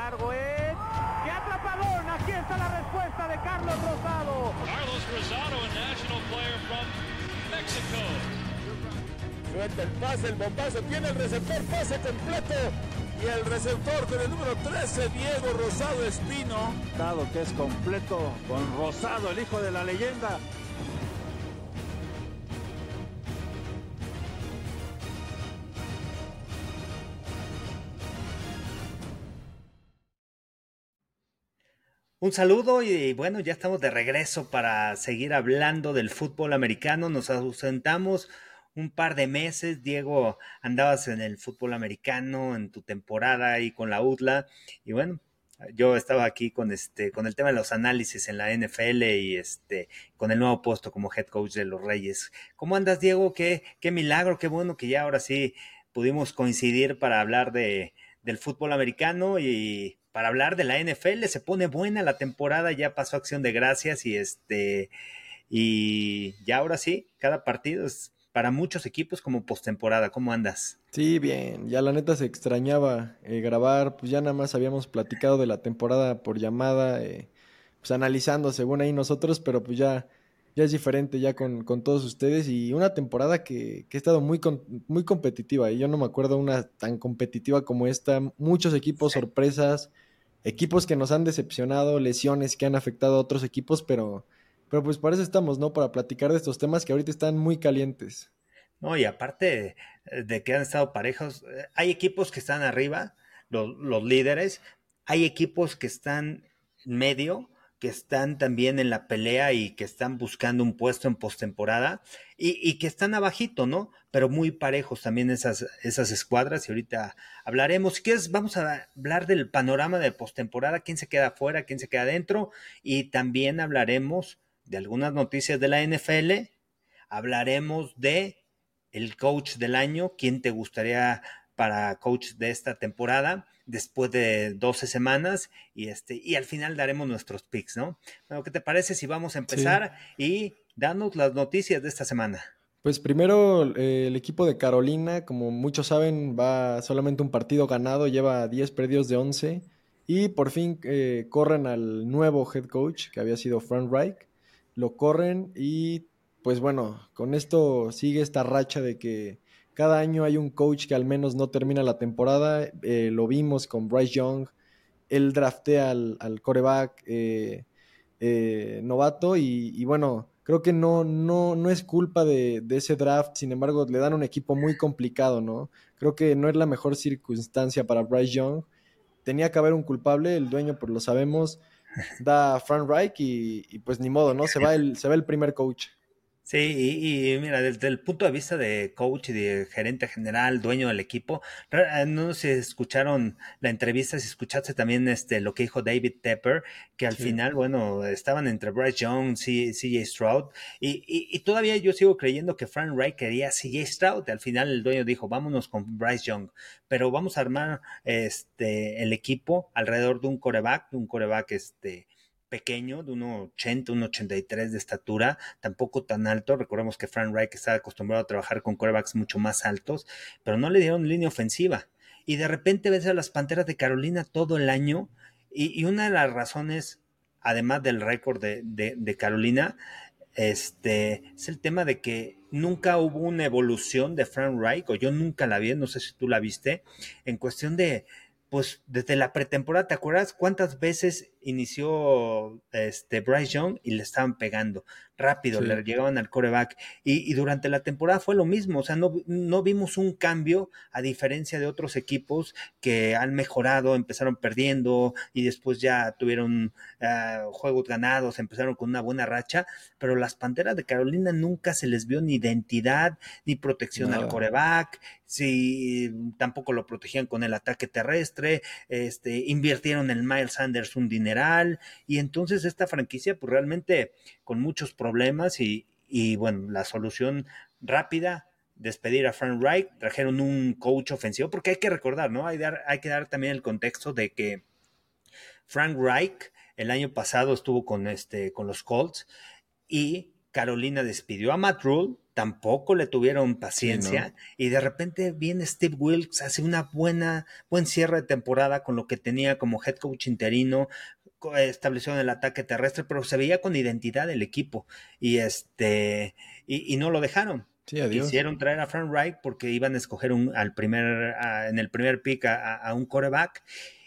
largo es. ¡Qué atrapadón! Aquí está la respuesta de Carlos Rosado. Carlos Rosado, a national player from Mexico. Suelta el pase, el bombazo, tiene el receptor, pase completo. Y el receptor con el número 13, Diego Rosado Espino. Dado que es completo con Rosado, el hijo de la leyenda. Un saludo y bueno, ya estamos de regreso para seguir hablando del fútbol americano. Nos ausentamos un par de meses. Diego, andabas en el fútbol americano en tu temporada ahí con la UTLA y bueno, yo estaba aquí con este con el tema de los análisis en la NFL y este con el nuevo puesto como head coach de los Reyes. ¿Cómo andas, Diego? Qué qué milagro, qué bueno que ya ahora sí pudimos coincidir para hablar de del fútbol americano y para hablar de la NFL. Se pone buena la temporada, ya pasó acción de gracias y este y ya ahora sí, cada partido es para muchos equipos como postemporada. ¿Cómo andas? Sí, bien, ya la neta se extrañaba eh, grabar, pues ya nada más habíamos platicado de la temporada por llamada, eh, pues analizando según ahí nosotros, pero pues ya, ya es diferente ya con, con todos ustedes y una temporada que, que ha estado muy, con, muy competitiva y yo no me acuerdo una tan competitiva como esta, muchos equipos sorpresas, equipos que nos han decepcionado, lesiones que han afectado a otros equipos, pero pero pues para eso estamos, ¿no? Para platicar de estos temas que ahorita están muy calientes. No, y aparte de que han estado parejos, hay equipos que están arriba, los, los líderes, hay equipos que están medio, que están también en la pelea y que están buscando un puesto en postemporada y, y, que están abajito, ¿no? Pero muy parejos también esas, esas escuadras y ahorita hablaremos. Si quieres, vamos a hablar del panorama de postemporada, quién se queda afuera, quién se queda adentro y también hablaremos de algunas noticias de la NFL, hablaremos de el coach del año, quién te gustaría para coach de esta temporada después de 12 semanas y este y al final daremos nuestros picks, ¿no? Bueno, ¿qué te parece si vamos a empezar sí. y danos las noticias de esta semana? Pues primero eh, el equipo de Carolina, como muchos saben, va solamente un partido ganado, lleva 10 perdidos de 11 y por fin eh, corren al nuevo head coach que había sido Frank Reich lo corren y pues bueno, con esto sigue esta racha de que cada año hay un coach que al menos no termina la temporada. Eh, lo vimos con Bryce Young, él draftea al, al coreback eh, eh, novato y, bueno, creo que no, no, no es culpa de, de, ese draft, sin embargo le dan un equipo muy complicado, ¿no? Creo que no es la mejor circunstancia para Bryce Young. Tenía que haber un culpable, el dueño, pues lo sabemos, da Frank Reich y, y, pues ni modo, ¿no? Se va el, se va el primer coach. Sí, y, y, mira, desde el punto de vista de coach y de gerente general, dueño del equipo, no sé si escucharon la entrevista, si escuchaste también este lo que dijo David Tepper, que al sí. final, bueno, estaban entre Bryce Young, CJ Stroud, y, y, y, todavía yo sigo creyendo que Frank Reich quería CJ Stroud, y al final el dueño dijo, vámonos con Bryce Young, pero vamos a armar este el equipo alrededor de un coreback, de un coreback este pequeño, de 1,80, 1,83 de estatura, tampoco tan alto. Recordemos que Frank Reich está acostumbrado a trabajar con quarterbacks mucho más altos, pero no le dieron línea ofensiva. Y de repente ves a las Panteras de Carolina todo el año, y, una de las razones, además del récord de, de, de Carolina, este, es el tema de que nunca hubo una evolución de Frank Reich, o yo nunca la vi, no sé si tú la viste, en cuestión de, pues desde la pretemporada, ¿te acuerdas cuántas veces inició este Bryce Young y le estaban pegando? Rápido, sí. le llegaban al coreback. Y, y, durante la temporada fue lo mismo, o sea, no, no, vimos un cambio a diferencia de otros equipos que han mejorado, empezaron perdiendo y después ya tuvieron uh, juegos ganados, empezaron con una buena racha, pero las Panteras de Carolina nunca se les vio ni identidad, ni protección no. al coreback, si tampoco lo protegían con el ataque terrestre, este, invirtieron en Miles Sanders un dineral, y entonces esta franquicia, pues realmente con muchos problemas y, y bueno, la solución rápida, despedir a Frank Reich, trajeron un coach ofensivo, porque hay que recordar, ¿no? Hay, dar, hay que dar también el contexto de que Frank Reich el año pasado estuvo con, este, con los Colts y Carolina despidió a Matt Rule, tampoco le tuvieron paciencia Sí, y de repente viene Steve Wilkes, hace una buena, buen cierre de temporada con lo que tenía como head coach interino, en el ataque terrestre, pero se veía con identidad el equipo y este y, y no lo dejaron. Sí. Quisieron traer a Frank Reich porque iban a escoger un, al primer, a- en el primer pick a, un coreback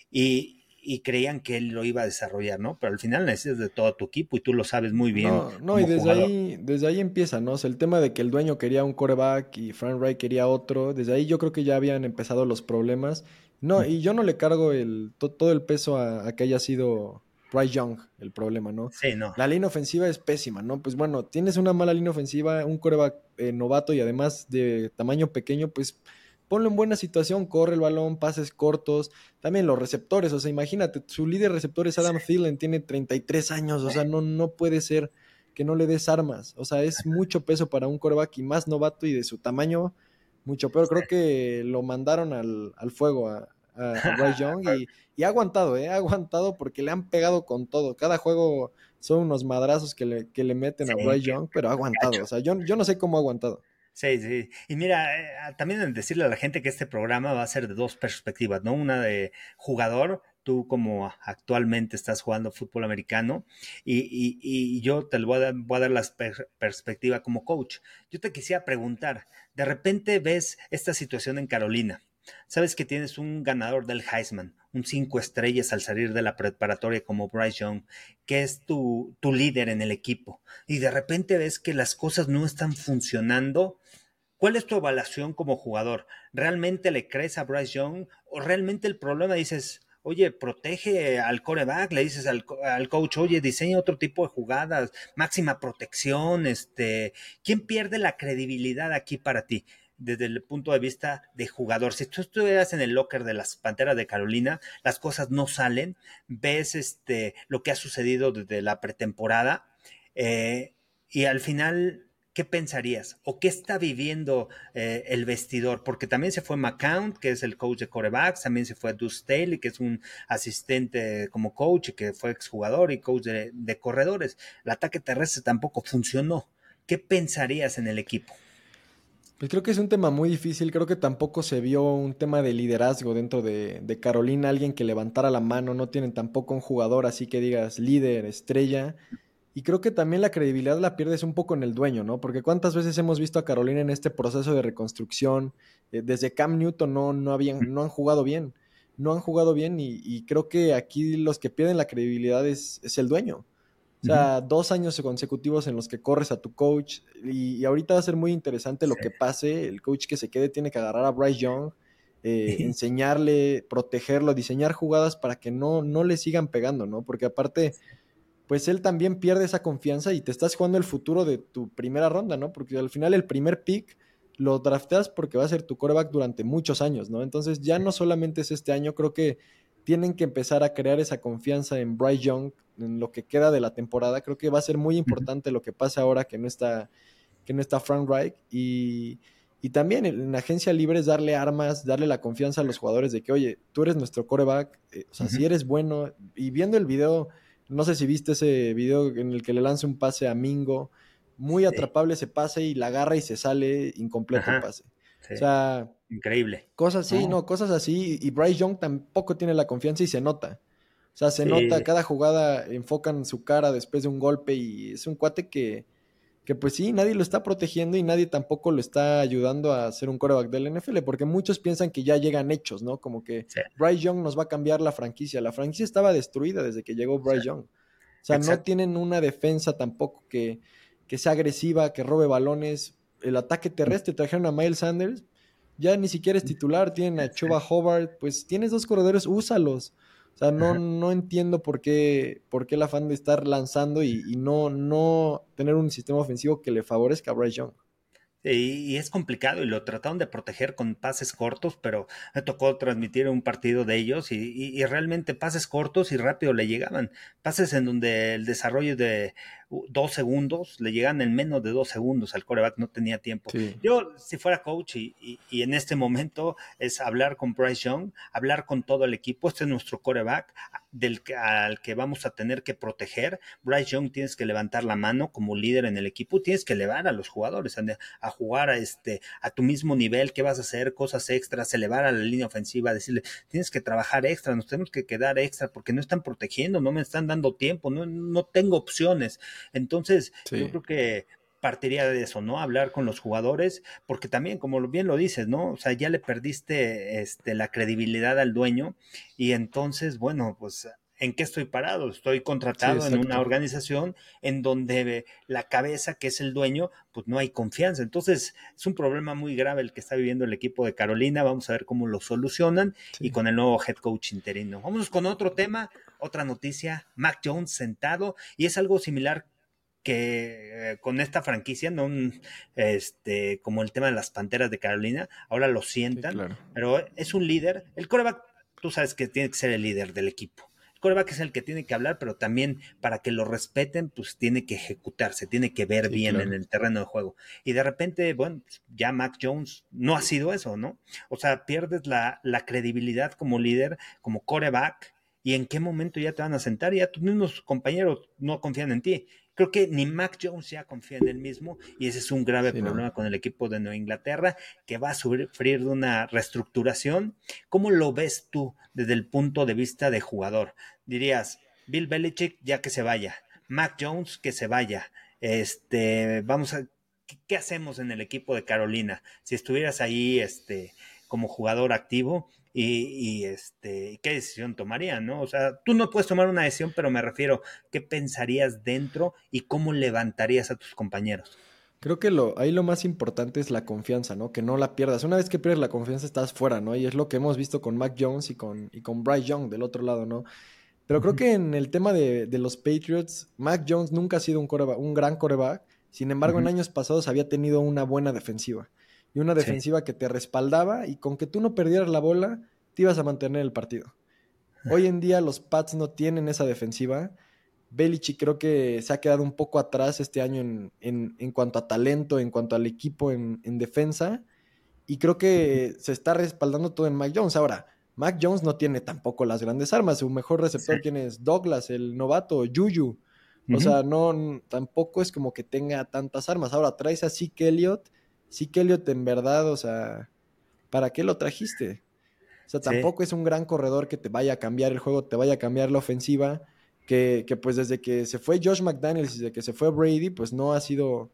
y, y creían que él lo iba a desarrollar, ¿no? Pero al final necesitas de todo tu equipo y tú lo sabes muy bien. No, no, y desde jugador. ahí, desde ahí empieza, ¿no? O sea, el tema de que el dueño quería un coreback y Frank Reich quería otro, desde ahí yo creo que ya habían empezado los problemas. No, y yo no le cargo el, to- todo el peso a, a que haya sido Bryce Young el problema, ¿no? Sí, no. La línea ofensiva es pésima, ¿no? Pues bueno, tienes una mala línea ofensiva, un coreback eh, novato y además de tamaño pequeño, pues ponlo en buena situación, corre el balón, pases cortos, también los receptores, o sea, imagínate, su líder receptor es Adam Thielen, tiene 33 años, o sea, no, no puede ser que no le des armas, o sea, es mucho peso para un coreback y más novato y de su tamaño, mucho peor. Creo que lo mandaron al, al fuego a, a, a Bryce Young y, y ha aguantado, ¿eh? Ha aguantado porque le han pegado con todo. Cada juego son unos madrazos que le, que le meten a Sí, qué- Young, pero ha aguantado. O sea, yo, yo no sé cómo ha aguantado. Sí, sí. Y mira, eh, también decirle a la gente que este programa va a ser de dos perspectivas, ¿no? Una de jugador, tú como actualmente estás jugando fútbol americano, y, y- y yo te lo voy a dar, voy a dar la per- perspectiva como coach. Yo te quisiera preguntar, de repente ves esta situación en Carolina, sabes que tienes un ganador del Heisman, un cinco estrellas al salir de la preparatoria como Bryce Young, que es tu, tu líder en el equipo, y de repente ves que las cosas no están funcionando. ¿Cuál es tu evaluación como jugador? ¿Realmente le crees a Bryce Young? ¿O realmente el problema dices, oye, protege al coreback? Le dices al, al coach, oye, diseña otro tipo de jugadas, máxima protección, este. ¿Quién pierde la credibilidad aquí para ti? Desde el punto de vista de jugador. Si tú estuvieras en el locker de las Panteras de Carolina, las cosas no salen, ves este, lo que ha sucedido desde la pretemporada, eh, y al final ¿qué pensarías? ¿O qué está viviendo eh, el vestidor? Porque también se fue McCount, que es el coach de corebacks, también se fue Deuce Staley, que es un asistente como coach y que fue exjugador y coach de corredores. El ataque terrestre tampoco funcionó. ¿Qué pensarías en el equipo? Pues creo que es un tema muy difícil. Creo que tampoco se vio un tema de liderazgo dentro de, Carolina, alguien que levantara la mano. No tienen tampoco un jugador así que digas líder, estrella. Y creo que también la credibilidad la pierdes un poco en el dueño, ¿no? Porque cuántas veces hemos visto a Carolina en este proceso de reconstrucción. Eh, desde Cam Newton no, no, habían, no han jugado bien. No han jugado bien y, y creo que aquí los que pierden la credibilidad es, es el dueño. O sea, dos años consecutivos en los que corres a tu coach y, y ahorita va a ser muy interesante lo Sí. que pase. El coach que se quede tiene que agarrar a Bryce Young, eh, enseñarle, protegerlo, diseñar jugadas para que no, no le sigan pegando, ¿no? Porque aparte, pues él también pierde esa confianza y te estás jugando el futuro de tu primera ronda, ¿no? Porque al final el primer pick lo drafteas porque va a ser tu coreback durante muchos años, ¿no? Entonces ya no solamente es este año, creo que tienen que empezar a crear esa confianza en Bryce Young en lo que queda de la temporada. Creo que va a ser muy importante lo que pase ahora que no está, que no está Frank Reich. Y, y también en la agencia libre es darle armas, darle la confianza a los jugadores de que, oye, tú eres nuestro coreback, eh, o sea, si eres bueno. Y viendo el video, no sé si viste ese video en el que le lanza un pase a Mingo, muy atrapable ese pase y la agarra y se sale incompleto el pase. Sí, O sea, increíble. Cosas así, No. no, cosas así. Y Bryce Young tampoco tiene la confianza y se nota. O sea, se Sí. nota, cada jugada enfocan su cara después de un golpe y es un cuate que, que pues sí, nadie lo está protegiendo y nadie tampoco lo está ayudando a ser un coreback del NFL, porque muchos piensan que ya llegan hechos, ¿no? Como que Sí. Bryce Young nos va a cambiar la franquicia. La franquicia estaba destruida desde que llegó Bryce Sí. Young. O sea, no tienen una defensa tampoco que, que sea agresiva, que robe balones. El ataque terrestre trajeron a Miles Sanders, ya ni siquiera es titular, tienen a Chuba Hobart, pues tienes dos corredores, úsalos. O sea, no, no entiendo por qué, por qué el afán de estar lanzando y, y no, no tener un sistema ofensivo que le favorezca a Bryce Young. Y, y es complicado y lo trataron de proteger con pases cortos, pero me tocó transmitir un partido de ellos y, y- y realmente pases cortos y rápido le llegaban. Pases en donde el desarrollo de dos segundos, le llegan en menos de dos segundos al coreback, no tenía tiempo. Yo, si fuera coach y, en este momento es hablar con Bryce Young, hablar con todo el equipo, este es nuestro coreback del, al que vamos a tener que proteger. Bryce Young tienes que levantar la mano como líder en el equipo, tienes que elevar a los jugadores a, jugar a, este, a tu mismo nivel, qué vas a hacer, cosas extras, elevar a la línea ofensiva, decirle, tienes que trabajar extra, nos tenemos que quedar extra porque no están protegiendo, no me están dando tiempo, no, no tengo opciones. Entonces, yo creo que partiría de eso, ¿no? Hablar con los jugadores, porque también, como bien lo dices, ¿no? O sea, ya le perdiste este, la credibilidad al dueño y entonces, bueno, pues ¿en qué estoy parado? Estoy contratado en una organización en donde la cabeza, que es el dueño, pues no hay confianza. Entonces, es un problema muy grave el que está viviendo el equipo de Carolina. Vamos a ver cómo lo solucionan y con el nuevo head coach interino. Vamos con otro tema, otra noticia. Mac Jones sentado y es algo similar que eh, con esta franquicia, no este, como el tema de las Panteras de Carolina, ahora lo sientan, pero es un líder. El coreback, tú sabes que tiene que ser el líder del equipo. El coreback es el que tiene que hablar, pero también para que lo respeten, pues tiene que ejecutarse, tiene que ver bien en el terreno de juego. Y de repente, bueno, ya Mac Jones no ha sido eso, ¿no? O sea, pierdes la, la credibilidad como líder, como coreback, y en qué momento ya te van a sentar, ya tus mismos compañeros no confían en ti. Creo que ni Mac Jones ya confía en él mismo y ese es un grave problema con el equipo de Nueva Inglaterra que va a sufrir de una reestructuración. ¿Cómo lo ves tú desde el punto de vista de jugador? Dirías, Bill Belichick ya que se vaya, Mac Jones que se vaya. Este, vamos a ¿qué, hacemos en el equipo de Carolina? Si estuvieras ahí este como jugador activo, y, este, qué decisión tomarían, ¿no? O sea, tú no puedes tomar una decisión, pero me refiero, ¿qué pensarías dentro y cómo levantarías a tus compañeros? Creo que lo, ahí lo más importante es la confianza, ¿no? Que no la pierdas. Una vez que pierdes la confianza estás fuera, ¿no? Y es lo que hemos visto con Mac Jones y con, y con Bryce Young del otro lado, ¿no? Pero creo que en el tema de, los Patriots, Mac Jones nunca ha sido un, un gran coreback. Sin embargo, en años pasados había tenido una buena defensiva y una defensiva que te respaldaba y con que tú no perdieras la bola, te ibas a mantener el partido. Hoy en día los Pats no tienen esa defensiva. Belichick creo que se ha quedado un poco atrás este año en, en, cuanto a talento, en cuanto al equipo en, defensa. Y creo que se está respaldando todo en Mac Jones. Ahora, Mac Jones no tiene tampoco las grandes armas. Su mejor receptor tiene es Douglas, el novato, Juju. O sea, no, tampoco es como que tenga tantas armas. Ahora traes a Zeke Elliott sí que Elliot en verdad, o sea, ¿para qué lo trajiste? O sea, tampoco es un gran corredor que te vaya a cambiar el juego, te vaya a cambiar la ofensiva, que, pues desde que se fue Josh McDaniels y desde que se fue Brady, pues no ha sido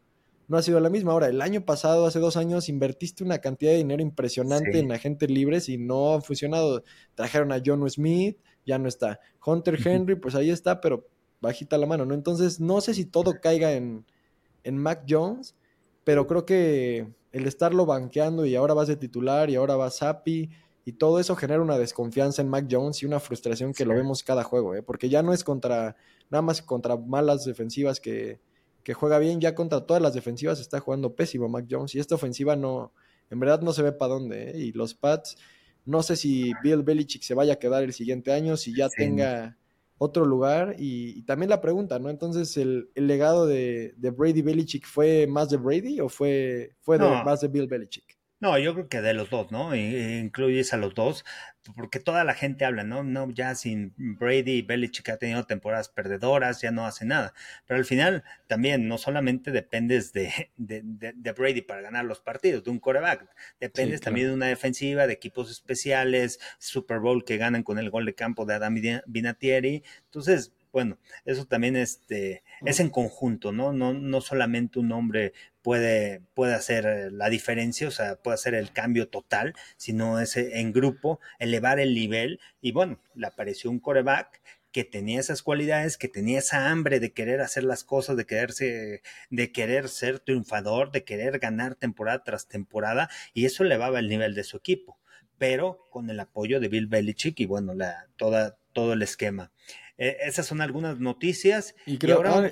no ha sido la misma. Ahora, el año pasado, hace dos años, invertiste una cantidad de dinero impresionante en agentes libres y no ha funcionado. Trajeron a John Smith, ya no está. Hunter Henry, pues ahí está, pero bajita la mano, ¿no? Entonces, no sé si todo caiga en, en Mac Jones, pero creo que el estarlo banqueando y ahora vas de titular y ahora vas happy y todo eso genera una desconfianza en Mac Jones y una frustración que lo vemos cada juego, ¿eh? porque ya no es contra nada más contra malas defensivas que, que, juega bien, ya contra todas las defensivas está jugando pésimo Mac Jones y esta ofensiva no, en verdad no se ve para dónde, ¿eh? y los Pats, no sé si Bill Belichick se vaya a quedar el siguiente año, si ya tenga otro lugar. Y, también la pregunta, ¿no? Entonces, ¿el, legado de, Brady Belichick fue más de Brady o fue, fue más de Bill Belichick? No, yo creo que de los dos, ¿no? Incluyes a los dos, porque toda la gente habla, ¿no? No, ya sin Brady y Belichick ha tenido temporadas perdedoras, ya no hace nada. Pero al final también no solamente dependes de, de, Brady para ganar los partidos, de un coreback, dependes también de una defensiva, de equipos especiales, Super Bowl que ganan con el gol de campo de Adam Vinatieri. Entonces, bueno, eso también este, es en conjunto, ¿no? No, no solamente un hombre puede, puede hacer eh, la diferencia, o sea, puede hacer el cambio total, sino es eh, en grupo, elevar el nivel. Y bueno, le apareció un coreback que tenía esas cualidades, que tenía esa hambre de querer hacer las cosas, de quererse, de querer ser triunfador, de querer ganar temporada tras temporada, y eso elevaba el nivel de su equipo, pero con el apoyo de Bill Belichick y bueno, la, toda, todo el esquema. Eh, esas son algunas noticias. Y creo ahora,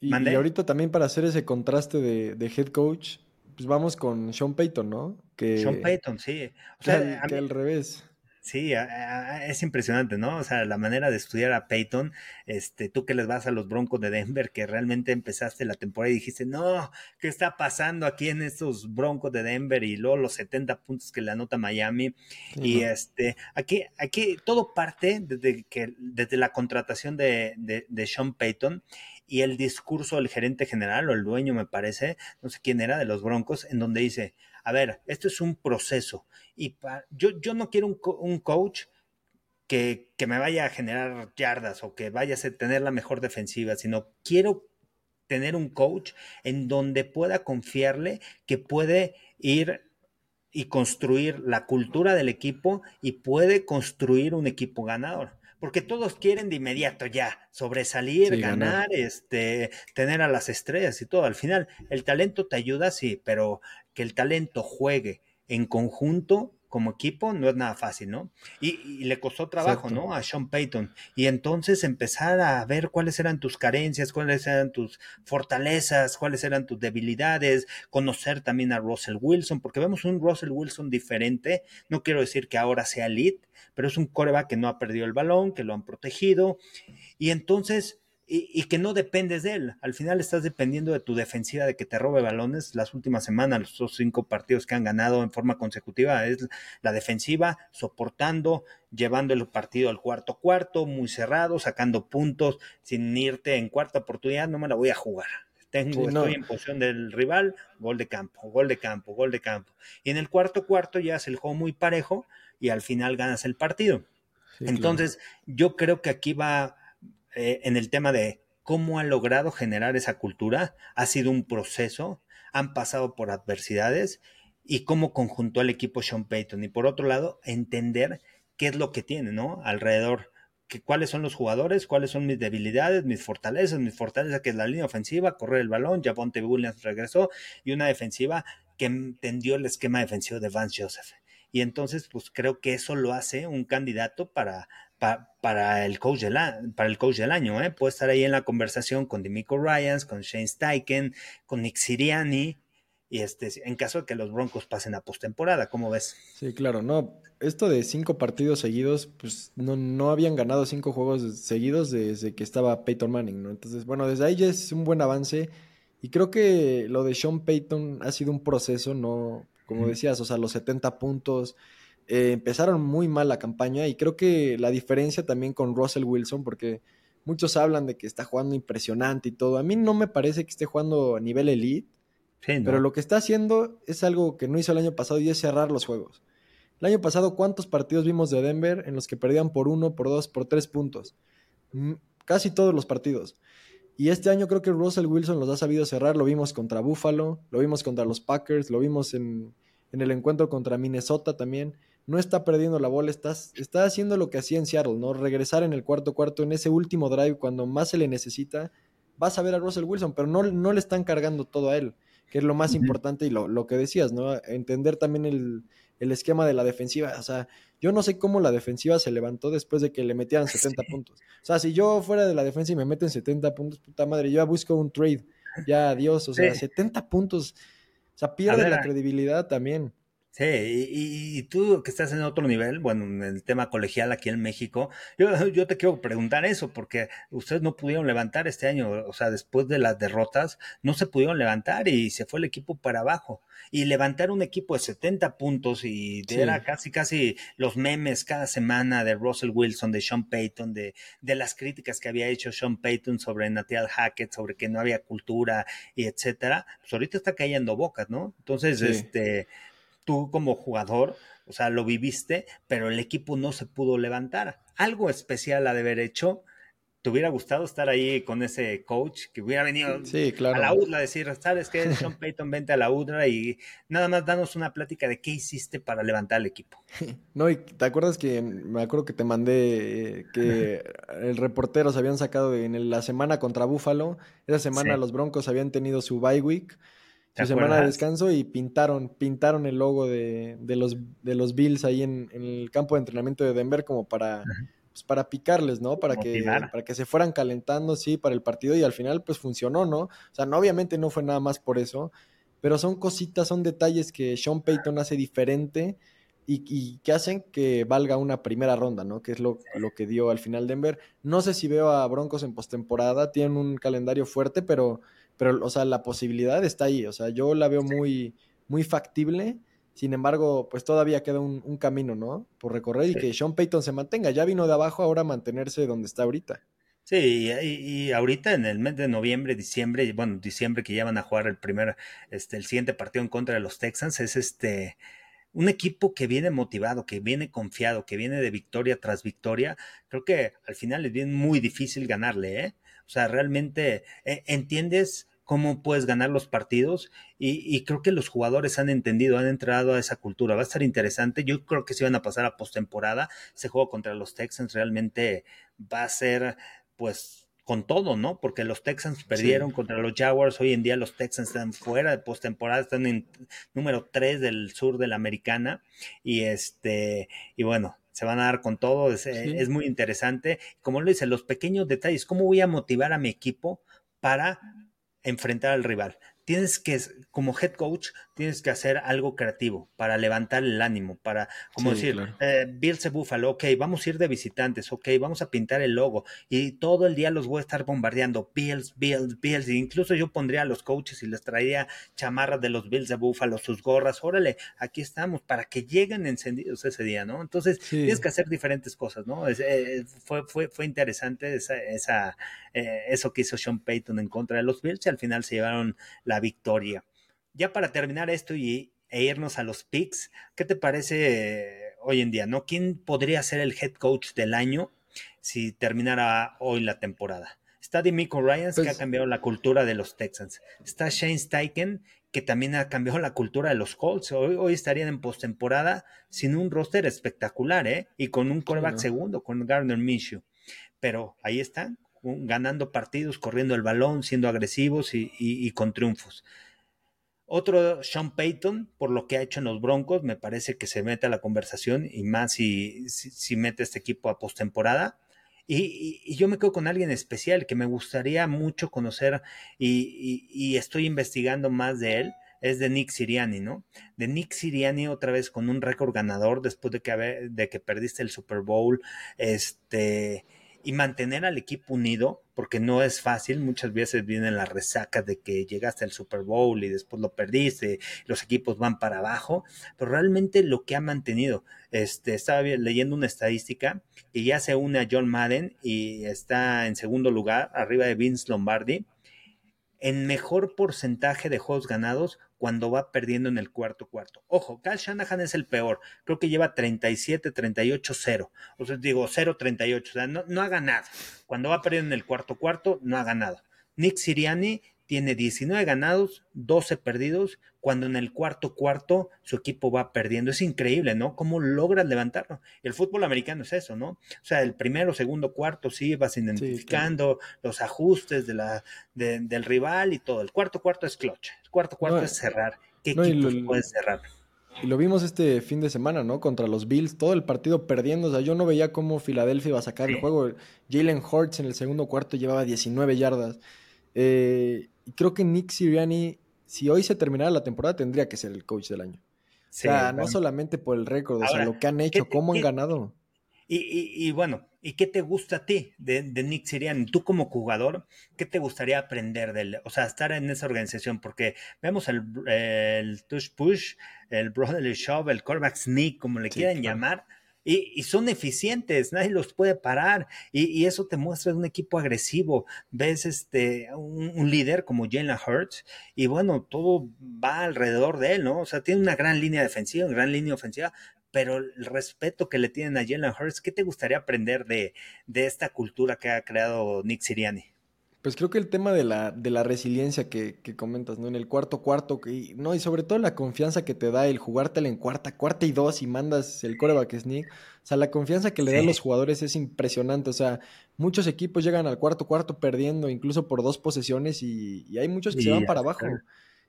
y, ahorita también para hacer ese contraste de, head coach, pues vamos con Sean Payton, ¿no? Que, Sean Payton, sí. O sea, que, al revés. Sí, es impresionante, ¿no? O sea, la manera de estudiar a Peyton, este, tú que les vas a los Broncos de Denver, que realmente empezaste la temporada y dijiste, no, ¿qué está pasando aquí en estos Broncos de Denver? Y luego los 70 puntos que le anota Miami. y este, aquí, aquí todo parte desde que, desde la contratación de, de, de Sean Payton y el discurso del gerente general o el dueño, me parece, no sé quién era, de los Broncos, en donde dice, a ver, esto es un proceso. Y yo, yo no quiero un, coach que, que, me vaya a generar yardas o que vaya a tener la mejor defensiva, sino quiero tener un coach en donde pueda confiarle que puede ir y construir la cultura del equipo y puede construir un equipo ganador porque todos quieren de inmediato ya sobresalir, ganar, este, tener a las estrellas y todo. Al final, el talento te ayuda, sí, pero que el talento juegue en conjunto como equipo no es nada fácil, ¿no? Y, le costó trabajo, ¿no? A Sean Payton. Y entonces empezar a ver cuáles eran tus carencias, cuáles eran tus fortalezas, cuáles eran tus debilidades, conocer también a Russell Wilson, porque vemos un Russell Wilson diferente. No quiero decir que ahora sea elite, pero es un coreback que no ha perdido el balón, que lo han protegido. Y entonces y, que no dependes de él. Al final estás dependiendo de tu defensiva de que te robe balones. Las últimas semanas, los cinco partidos que han ganado en forma consecutiva, es la defensiva soportando, llevando el partido al cuarto cuarto, muy cerrado, sacando puntos, sin irte en cuarta oportunidad, no me la voy a jugar. Tengo, estoy en posición del rival, gol de campo, gol de campo, gol de campo. Y en el cuarto cuarto ya es el juego muy parejo y al final ganas el partido. Entonces, yo creo que aquí va eh, en el tema de cómo ha logrado generar esa cultura. Ha sido un proceso, han pasado por adversidades y cómo conjuntó al equipo Sean Payton. Y por otro lado, entender qué es lo que tiene, ¿no? Alrededor. Que, cuáles son los jugadores, cuáles son mis debilidades, mis fortalezas, mis fortalezas, que es la línea ofensiva, correr el balón, Javonte Williams regresó, y una defensiva que entendió el esquema defensivo de Vance Joseph. Y entonces, pues creo que eso lo hace un candidato para, para, el coach del, para el coach del año. ¿eh? Puede estar ahí en la conversación con Dimico Ryans, con Shane Steichen, con Nick Siriani. Y este, en caso de que los Broncos pasen a postemporada, ¿cómo ves? Sí, claro, no. Esto de cinco partidos seguidos, pues no, no habían ganado cinco juegos seguidos desde que estaba Peyton Manning, ¿no? Entonces, bueno, desde ahí ya es un buen avance. Y creo que lo de Sean Payton ha sido un proceso, ¿no? Como decías, o sea, los 70 puntos, eh, empezaron muy mal la campaña y creo que la diferencia también con Russell Wilson, porque muchos hablan de que está jugando impresionante y todo. A mí no me parece que esté jugando a nivel elite, pero lo que está haciendo es algo que no hizo el año pasado y es cerrar los juegos. El año pasado, ¿cuántos partidos vimos de Denver en los que perdían por uno, por dos, por tres puntos? Mm, casi todos los partidos. Y este año creo que Russell Wilson los ha sabido cerrar. Lo vimos contra Buffalo, lo vimos contra los Packers, lo vimos en, en el encuentro contra Minnesota también no está perdiendo la bola, está, está haciendo lo que hacía en Seattle, ¿no? Regresar en el cuarto cuarto, en ese último drive, cuando más se le necesita, vas a ver a Russell Wilson, pero no, no le están cargando todo a él, que es lo más importante y lo, lo, que decías, ¿no? Entender también el, el, esquema de la defensiva. O sea, yo no sé cómo la defensiva se levantó después de que le metieran 70 puntos. O sea, si yo fuera de la defensa y me meten 70 puntos, puta madre, yo ya busco un trade. Ya, adiós. O sea, 70 puntos. O sea, pierde la credibilidad también. Sí, y, tú que estás en otro nivel, bueno, en el tema colegial aquí en México, yo, yo te quiero preguntar eso, porque ustedes no pudieron levantar este año, o sea, después de las derrotas, no se pudieron levantar y se fue el equipo para abajo. Y levantar un equipo de 70 puntos y era casi, casi los memes cada semana de Russell Wilson, de Sean Payton, de, de las críticas que había hecho Sean Payton sobre Nathaniel Hackett, sobre que no había cultura y etcétera, pues ahorita está cayendo bocas, ¿no? Entonces, este tú como jugador, o sea, lo viviste, pero el equipo no se pudo levantar. Algo especial ha de haber hecho. ¿Te hubiera gustado estar ahí con ese coach que hubiera venido a la UDRA a decir, ¿sabes qué? Sean Payton, vente a la UDRA y nada más danos una plática de qué hiciste para levantar el equipo? No, y te acuerdas que me acuerdo que te mandé eh, que el reportero se habían sacado en la semana contra Búfalo. Esa semana los Broncos habían tenido su bye week su semana de descanso y pintaron, pintaron el logo de, los, de los Bills ahí en, el campo de entrenamiento de Denver como para, pues, para picarles, ¿no? Para que, para que se fueran calentando, sí, para el partido y al final pues funcionó, ¿no? O sea, no, obviamente no fue nada más por eso, pero son cositas, son detalles que Sean Payton hace diferente y, que hacen que valga una primera ronda, ¿no? Que es lo, que dio al final Denver. No sé si veo a Broncos en postemporada, tienen un calendario fuerte, pero, pero, o sea, la posibilidad está ahí. O sea, yo la veo muy, muy factible. Sin embargo, pues todavía queda un, camino, ¿no? Por recorrer y que Sean Payton se mantenga. Ya vino de abajo, ahora mantenerse donde está ahorita. Sí, y, ahorita en el mes de noviembre, diciembre, bueno, diciembre que ya van a jugar el primer, este, el siguiente partido en contra de los Texans, es este, un equipo que viene motivado, que viene confiado, que viene de victoria tras victoria, creo que al final es bien muy difícil ganarle, ¿eh? O sea, realmente eh, entiendes cómo puedes ganar los partidos y, creo que los jugadores han entendido, han entrado a esa cultura. Va a estar interesante. Yo creo que si van a pasar a postemporada, ese juego contra los Texans realmente va a ser, pues, con todo, ¿no? Porque los Texans perdieron contra los Jaguars. Hoy en día los Texans están fuera de postemporada, están en número 3 del sur de la americana. Y este, y bueno, se van a dar con todo. Es, es muy interesante. Como lo dice, los pequeños detalles, ¿cómo voy a motivar a mi equipo para enfrentar al rival? tienes que, como head coach, tienes que hacer algo creativo para levantar el ánimo, para, como decir, eh, Bills de Buffalo, ok, vamos a ir de visitantes, ok, vamos a pintar el logo y todo el día los voy a estar bombardeando, Bills, Bills, Bills, e incluso yo pondría a los coaches y les traería chamarras de los Bills de Buffalo, sus gorras, órale, aquí estamos, para que lleguen encendidos ese día, ¿no? Entonces, tienes que hacer diferentes cosas, ¿no? Eh, fue, fue, fue interesante esa, esa eh, eso que hizo Sean Payton en contra de los Bills y al final se llevaron la victoria. Ya para terminar esto y, e irnos a los picks, ¿qué te parece hoy en día? ¿no? ¿Quién podría ser el head coach del año si terminara hoy la temporada? Está Demico Ryans, que ha pues cambiado la cultura de los Texans. Está Shane Steichen, que también ha cambiado la cultura de los Colts. Hoy, hoy estarían en postemporada sin un roster espectacular, ¿eh? Y con un quarterback segundo, con Gardner Minshew. Pero ahí están, ganando partidos, corriendo el balón, siendo agresivos y, con triunfos. Otro, Sean Payton, por lo que ha hecho en los Broncos, me parece que se mete a la conversación y más si, si, mete este equipo a postemporada. Y, y, yo me quedo con alguien especial que me gustaría mucho conocer y, estoy investigando más de él. Es de Nick Siriani, ¿no? De Nick Siriani otra vez con un récord ganador después de que, de que perdiste el Super Bowl. Este y mantener al equipo unido, porque no es fácil, muchas veces vienen las resacas de que llegaste al Super Bowl y después lo perdiste, los equipos van para abajo, pero realmente lo que ha mantenido, este, estaba leyendo una estadística y ya se une a John Madden y está en segundo lugar, arriba de Vince Lombardi, en mejor porcentaje de juegos ganados cuando va perdiendo en el cuarto cuarto. Ojo, Cal Shanahan es el peor. Creo que lleva 37, 38, 0. O sea, digo 0, 38. O sea, no, no ha ganado. Cuando va perdiendo en el cuarto cuarto, no ha ganado. Nick Siriani tiene 19 ganados, 12 perdidos, cuando en el cuarto cuarto su equipo va perdiendo. Es increíble, ¿no? ¿Cómo logras levantarlo? El fútbol americano es eso, ¿no? O sea, el primero, segundo, cuarto, sí, vas identificando los ajustes de la, del rival y todo. El cuarto cuarto es clutch. El cuarto cuarto es cerrar. ¿Qué equipos puedes cerrar? Y lo vimos este fin de semana, ¿no? Contra los Bills, todo el partido perdiendo. O sea, yo no veía cómo Filadelfia iba a sacar el juego. Jalen Hurts en el segundo cuarto llevaba 19 yardas. Eh, y creo que Nick Siriani, si hoy se terminara la temporada, tendría que ser el coach del año. o sea, no solamente por el récord, o sea, lo que han hecho, cómo han ganado. Y, bueno, ¿y qué te gusta a ti de, Nick Siriani? Tú como jugador, ¿qué te gustaría aprender de él? O sea, estar en esa organización, porque vemos el, el Tush Push, el Brotherly Shove, el Callback Sneak, como le quieran llamar y, son eficientes, nadie los puede parar. Y, eso te muestra un equipo agresivo. Ves este, un, líder como Jalen Hurts, y bueno, todo va alrededor de él, ¿no? O sea, tiene una gran línea defensiva, una gran línea ofensiva, pero el respeto que le tienen a Jalen Hurts, ¿qué te gustaría aprender de, de esta cultura que ha creado Nick Siriani? Pues creo que el tema de la, de la resiliencia que, comentas, ¿no? En el cuarto cuarto, y, no, y sobre todo la confianza que te da el jugártela en cuarta, cuarta y dos y mandas el coreback sneak. O sea, la confianza que le dan los jugadores es impresionante. O sea, muchos equipos llegan al cuarto cuarto perdiendo, incluso por dos posesiones, y, hay muchos que se van para abajo.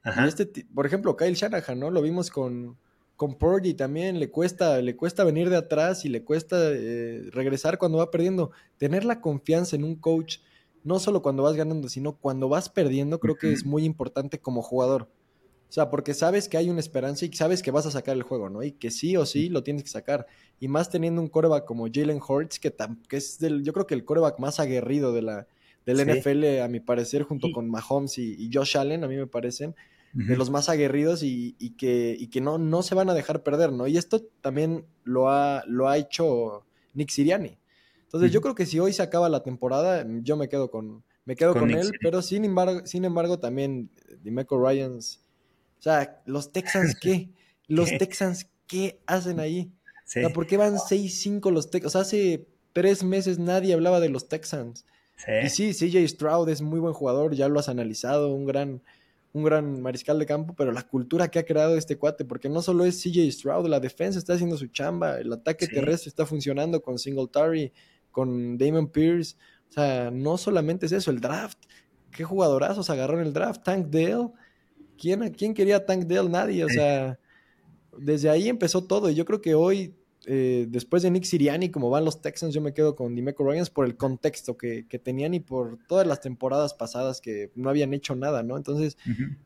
Y este, por ejemplo, Kyle Shanahan, ¿no? Lo vimos con, con Purdy también, le cuesta, le cuesta venir de atrás y le cuesta eh, regresar cuando va perdiendo. Tener la confianza en un coach no solo cuando vas ganando, sino cuando vas perdiendo, creo que es muy importante como jugador. O sea, porque sabes que hay una esperanza y sabes que vas a sacar el juego, ¿no? Y que sí o sí lo tienes que sacar. Y más teniendo un coreback como Jalen Hurts, que, que es del, yo creo que el coreback más aguerrido de la, del NFL, a mi parecer, junto con Mahomes y, Josh Allen, a mí me parecen, de los más aguerridos y, que, y que no, no se van a dejar perder, ¿no? Y esto también lo ha, lo ha hecho Nick Siriani. Entonces, yo creo que si hoy se acaba la temporada, yo me quedo con, me quedo con, él, pero sin embargo, sin embargo también Dimeco Ryans, o sea, los Texans, ¿qué? Los Texans, ¿qué hacen ahí? O sea, ¿por qué van 6-5 los Texans? O sea, hace tres meses nadie hablaba de los Texans. Y sí, CJ Stroud es muy buen jugador, ya lo has analizado, un gran, un gran mariscal de campo, pero la cultura que ha creado este cuate, porque no solo es CJ Stroud, la defensa está haciendo su chamba, el ataque terrestre está funcionando con Singletary, con Damon Pierce, o sea, no solamente es eso, el draft, qué jugadorazos agarró en el draft, Tank Dale, ¿quién, quién quería Tank Dale? Nadie, o sea, desde ahí empezó todo, y yo creo que hoy eh, después de Nick Siriani, como van los Texans, yo me quedo con Dimeco Ryans por el contexto que, tenían y por todas las temporadas pasadas que no habían hecho nada, ¿no? Entonces,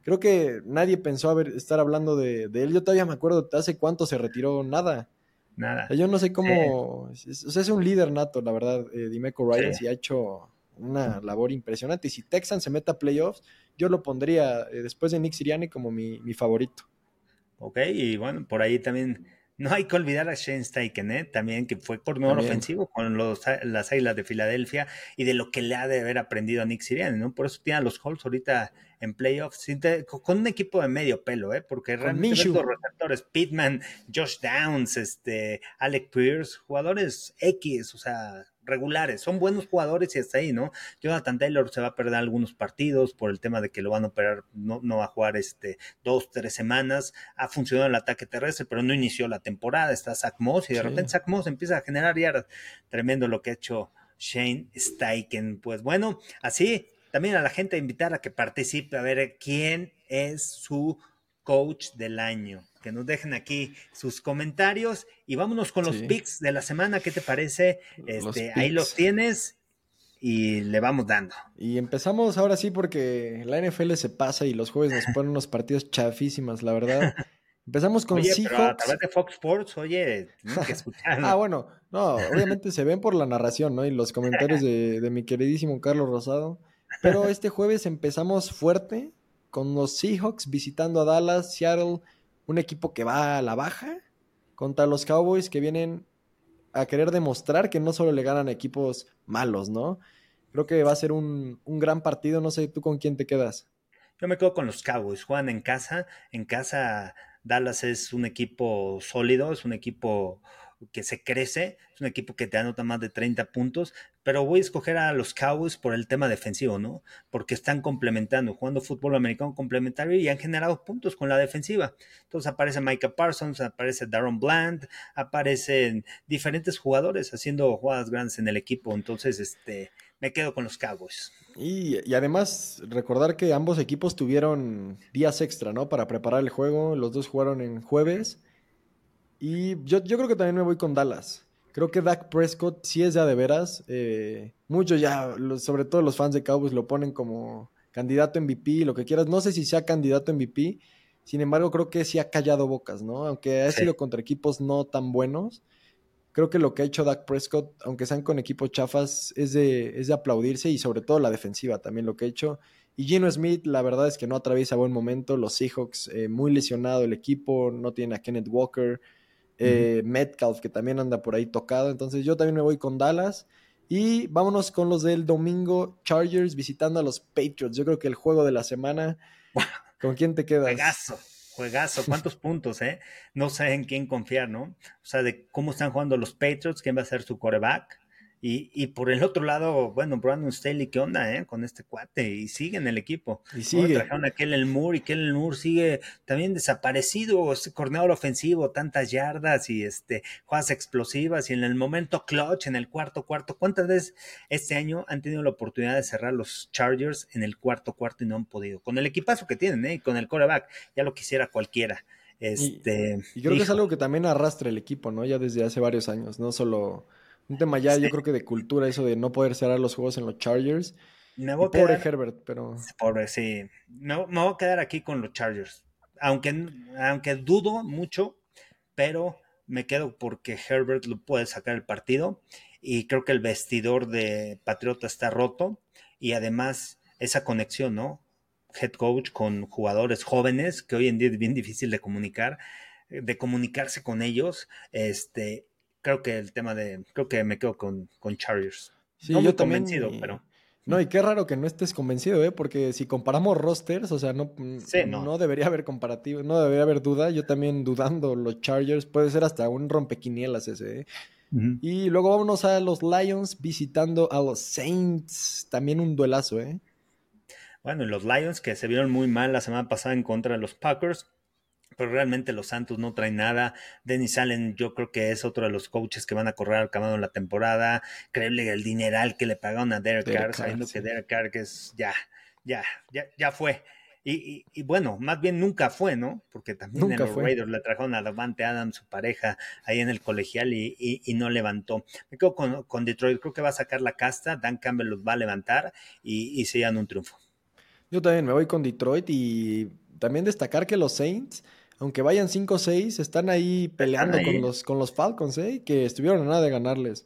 creo que nadie pensó haber, estar hablando de, él. Yo todavía me acuerdo, ¿hace cuánto se retiró? Nada. Nada. yo no sé cómo. o sea, es un líder nato, la verdad, eh, Dimeco Ryans, y ha hecho una labor impresionante. Y si Texans se mete a playoffs, yo lo pondría eh, después de Nick Siriani como mi, mi favorito. Ok, y bueno, por ahí también no hay que olvidar a Shane Steichen, ¿eh? también que fue coordinador ofensivo con los, las Águilas de Filadelfia y de lo que le ha de haber aprendido a Nick Sirianni, ¿no? Por eso tiene a los Halls ahorita en playoffs con un equipo de medio pelo, ¿eh? Porque realmente los receptores, Pittman, Josh Downs, este, Alec Pierce, jugadores X, o sea, regulares, son buenos jugadores y hasta ahí, ¿no? Jonathan Taylor se va a perder algunos partidos por el tema de que lo van a operar, no, no va a jugar este dos, tres semanas, ha funcionado el ataque terrestre, pero no inició la temporada, está Zach Moss y de repente Zach Moss empieza a generar yardas, tremendo lo que ha hecho Shane Steichen, pues bueno, así también a la gente invitar a que participe a ver quién es su coach del año que nos dejen aquí sus comentarios y vámonos con los picks de la semana, ¿qué te parece? Este, ahí los tienes y le vamos dando. Y empezamos ahora sí porque la NFL se pasa y los jueves nos ponen unos partidos chafísimas, la verdad. Empezamos con oye, Seahawks. a través de Fox Sports, oye, que escuchar. ah, bueno, no, obviamente se ven por la narración, ¿no? Y los comentarios de, de mi queridísimo Carlos Rosado. Pero este jueves empezamos fuerte con los Seahawks visitando a Dallas, Seattle un equipo que va a la baja contra los Cowboys que vienen a querer demostrar que no solo le ganan equipos malos, ¿no? Creo que va a ser un, un gran partido. No sé, ¿tú con quién te quedas? Yo me quedo con los Cowboys. Juegan en casa. En casa Dallas es un equipo sólido, es un equipo que se crece, es un equipo que te anota más de 30 puntos, pero voy a escoger a los Cowboys por el tema defensivo, ¿no? Porque están complementando, jugando fútbol americano complementario y han generado puntos con la defensiva. Entonces aparece Micah Parsons, aparece Darren Bland, aparecen diferentes jugadores haciendo jugadas grandes en el equipo, entonces este me quedo con los Cowboys. Y, además, recordar que ambos equipos tuvieron días extra, ¿no? Para preparar el juego. Los dos jugaron en jueves. Y yo, yo creo que también me voy con Dallas. Creo que Dak Prescott sí es ya de veras. Eh, muchos ya, sobre todo los fans de Cowboys, lo ponen como candidato MVP, lo que quieras. No sé si sea candidato MVP. Sin embargo, creo que sí ha callado bocas, ¿no? Aunque ha sido contra equipos no tan buenos. Creo que lo que ha hecho Dak Prescott, aunque sean con equipos chafas, es de, es de aplaudirse y sobre todo la defensiva también lo que ha hecho. Y Gino Smith, la verdad es que no atraviesa buen momento. Los Seahawks, eh, muy lesionado el equipo, no tiene a Kenneth Walker. Eh, Metcalf, que también anda por ahí tocado. Entonces yo también me voy con Dallas. Y vámonos con los del domingo, Chargers visitando a los Patriots. Yo creo que el juego de la semana. ¿Con quién te quedas? Juegazo, juegazo. ¿Cuántos puntos, eh? No sé en quién confiar, ¿no? O sea, de cómo están jugando los Patriots, quién va a ser su coreback. Y, y, por el otro lado, bueno, Brandon Staley, ¿qué onda, eh? Con este cuate. Y sigue en el equipo. Y sigue. Trajeron a Kellen Moore y Kellen Moore sigue también desaparecido. Este coordinador ofensivo, tantas yardas y este, jugadas explosivas. Y en el momento clutch, en el cuarto cuarto. ¿Cuántas veces este año han tenido la oportunidad de cerrar los Chargers en el cuarto cuarto y no han podido? Con el equipazo que tienen, ¿eh? Y con el coreback. Ya lo quisiera cualquiera. Este, y, creo que es algo que también arrastra el equipo, ¿no? Ya desde hace varios años, no solo un tema ya, yo creo que de cultura, eso de no poder cerrar los juegos en los Chargers. Me voy pobre Herbert, pero. Pobre, sí. Me, me, voy a quedar aquí con los Chargers. aunque, aunque dudo mucho, pero me quedo porque Herbert lo puede sacar el partido y creo que el vestidor de Patriota está roto y además esa conexión, ¿no? Head coach con jugadores jóvenes que hoy en día es bien difícil de comunicar, de comunicarse con ellos, este, creo que el tema de, creo que me quedo con, con Chargers. Sí, no yo muy también, convencido, pero No, y qué raro que no estés convencido, ¿eh? Porque si comparamos rosters, o sea, no, Sí, no. no. debería haber comparativo, no debería haber duda. Yo también dudando los Chargers, puede ser hasta un rompequinielas ese, ¿eh? Y luego vámonos a los Lions visitando a los Saints. También un duelazo, ¿eh? Bueno, y los Lions que se vieron muy mal la semana pasada en contra de los Packers, pero realmente los Santos no traen nada. Dennis Allen, yo creo que es otro de los coaches que van a correr acabando la temporada. Creíble el dineral que le pagaron a Derek, Derek Carr, sabiendo sí. que Derek Carr que es ya, ya, ya, ya fue. Y, y- y bueno, más bien nunca fue, ¿no? Porque también en los fue. Raiders le trajeron a Davante Adams, su pareja, ahí en el colegial y, y- y no levantó. Me quedo con, con Detroit, creo que va a sacar la casta, Dan Campbell los va a levantar y, y se llevan un triunfo. Yo también me voy con Detroit y también destacar que los Saints, aunque vayan 5-6, están ahí peleando ahí. con los, con los Falcons, ¿eh? Que estuvieron a nada de ganarles.